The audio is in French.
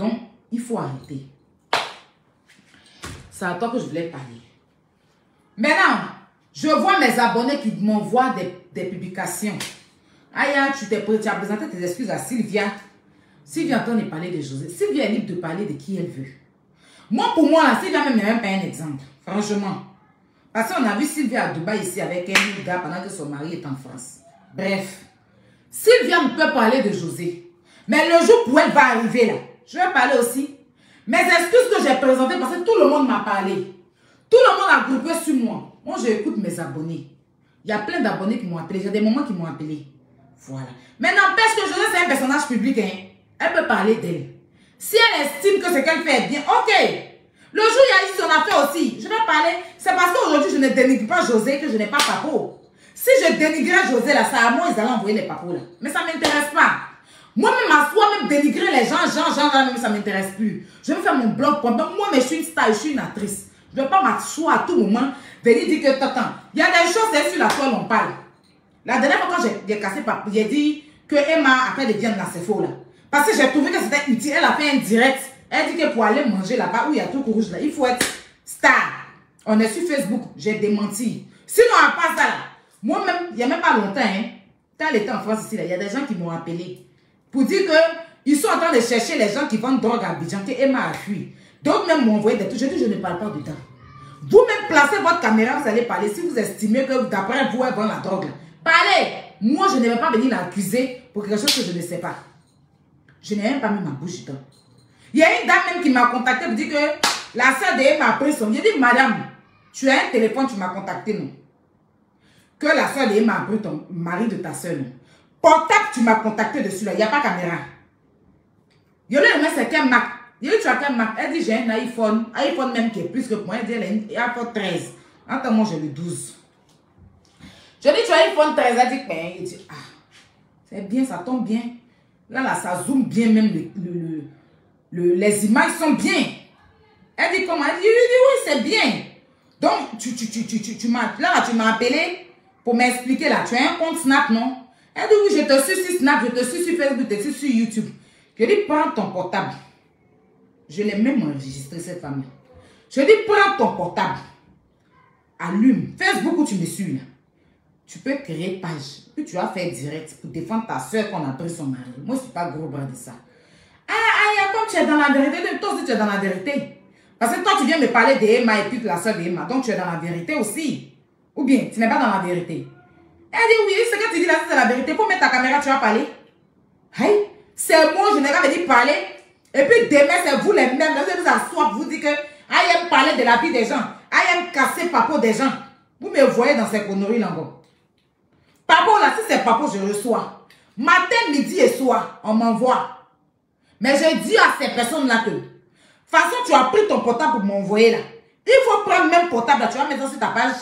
Donc, il faut arrêter. C'est à toi que je voulais parler. Maintenant, je vois mes abonnés qui m'envoient des, publications. Aya, tu tu as présenté tes excuses à Sylvia. Sylvia entend parler de José. Sylvia est libre de parler de qui elle veut. Moi, pour moi, Sylvia même même pas un exemple. Franchement. Parce qu'on a vu Sylvia à Dubaï ici avec un gars pendant que son mari est en France. Bref. Sylvia ne peut parler de José. Mais le jour où elle va arriver là, je vais parler aussi. Mes excuses que j'ai présentées parce que tout le monde m'a parlé. Tout le monde a groupé sur moi. Moi, j'écoute mes abonnés. Il y a plein d'abonnés qui m'ont appelé. J'ai des moments qui m'ont appelé. Voilà. Mais n'empêche que José, c'est un personnage public. Hein. Elle peut parler d'elle. Si elle estime que ce qu'elle fait bien, ok. Le jour il y a eu son affaire aussi, je vais parler. C'est parce qu'aujourd'hui, je ne dénigre pas José que je n'ai pas papo. Si je dénigrais José là, ça à moi, ils allaient envoyer les papos là. Mais ça ne m'intéresse pas. Moi-même, même dénigrer les gens, gens, gens, ça ne m'intéresse plus. Je vais faire mon blog pendant. Moi, mais je suis une star, je suis une actrice. Je ne vais pas m'asseoir à tout moment, venir dire que, attends, il y a des choses sur la toile, on parle. La dernière fois, quand j'ai cassé, j'ai dit que Emma a fait des viandes là, c'est faux là. Parce que j'ai trouvé que c'était utile. Elle a fait un direct. Elle dit que pour aller manger là-bas où il y a tout rouge là, il faut être star. On est sur Facebook. J'ai démenti. Sinon, à part ça moi-même, il n'y a même pas longtemps, hein, quand elle était en France ici, il y a des gens qui m'ont appelé pour dire que train de chercher les gens qui vendent drogue à Abidjan, que Emma a fui. D'autres même m'ont envoyé des trucs. Je dis, je ne parle pas dedans. Vous-même placez votre caméra, vous allez parler. Si vous estimez que d'après vous, elle vend la drogue, parlez. Moi, je ne vais pas venir l'accuser pour quelque chose que je ne sais pas. Je n'ai même pas mis ma bouche dedans. Il y a une dame même qui m'a contacté pour dire que la soeur de a pris son. J'ai dit, madame, tu as un téléphone, tu m'as contacté, non? Que la soeur de Emma a pris ton mari de ta soeur, non? Portable, tu m'as contacté dessus là, il n'y a pas caméra. Je lui ai dit, c'est quel Mac dit, tu as quel Mac Elle dit, j'ai un iPhone, iPhone même qui est plus que moi. Elle dit, elle a un iPhone 13. Attends, moi, j'ai le 12. Je dit, tu as un iPhone 13. Elle dit, ben, il dit, ah, c'est bien, ça tombe bien. Là, là, ça zoome bien même, le, le, les images sont bien. Elle dit, comment? Elle dit, oui, oui, c'est bien. Donc, tu, tu, tu, tu, tu, tu m'as, là, tu m'as appelé pour m'expliquer là. Tu as un compte Snap, non? Elle dit, oui, je te suis sur Snap, je te suis sur Facebook, je te suis sur YouTube. Je dis, prends ton portable. Je l'ai même enregistré, cette femme Je dis, prends ton portable. Allume. Facebook où tu me suis là. Tu peux créer page. Puis tu vas faire direct pour défendre ta soeur qu'on a pris son mari. Moi, je ne suis pas gros bras de ça. Ah, ah, comme tu es dans la vérité, toi aussi tu es dans la vérité. Parce que toi, tu viens me parler d'Emma et puis la soeur d'Emma. Donc, tu es dans la vérité aussi. Ou bien, tu n'es pas dans la vérité. Elle dit oui, ce que tu dis là, c'est la vérité. Pour mettre ta caméra, tu vas parler. Hey, c'est je n'ai pas dit parler. Et puis demain, c'est vous les mêmes. Vous vous asseoir vous dire que I aime parler de la vie des gens. I aime casser papo des gens. Vous me voyez dans ces conneries là encore. Papo là, si c'est papo, je reçois. Matin, midi et soir, on m'envoie. Mais je dis à ces personnes-là que, de toute façon, tu as pris ton portable pour m'envoyer là. Il faut prendre même portable là, tu vas mettre sur ta page.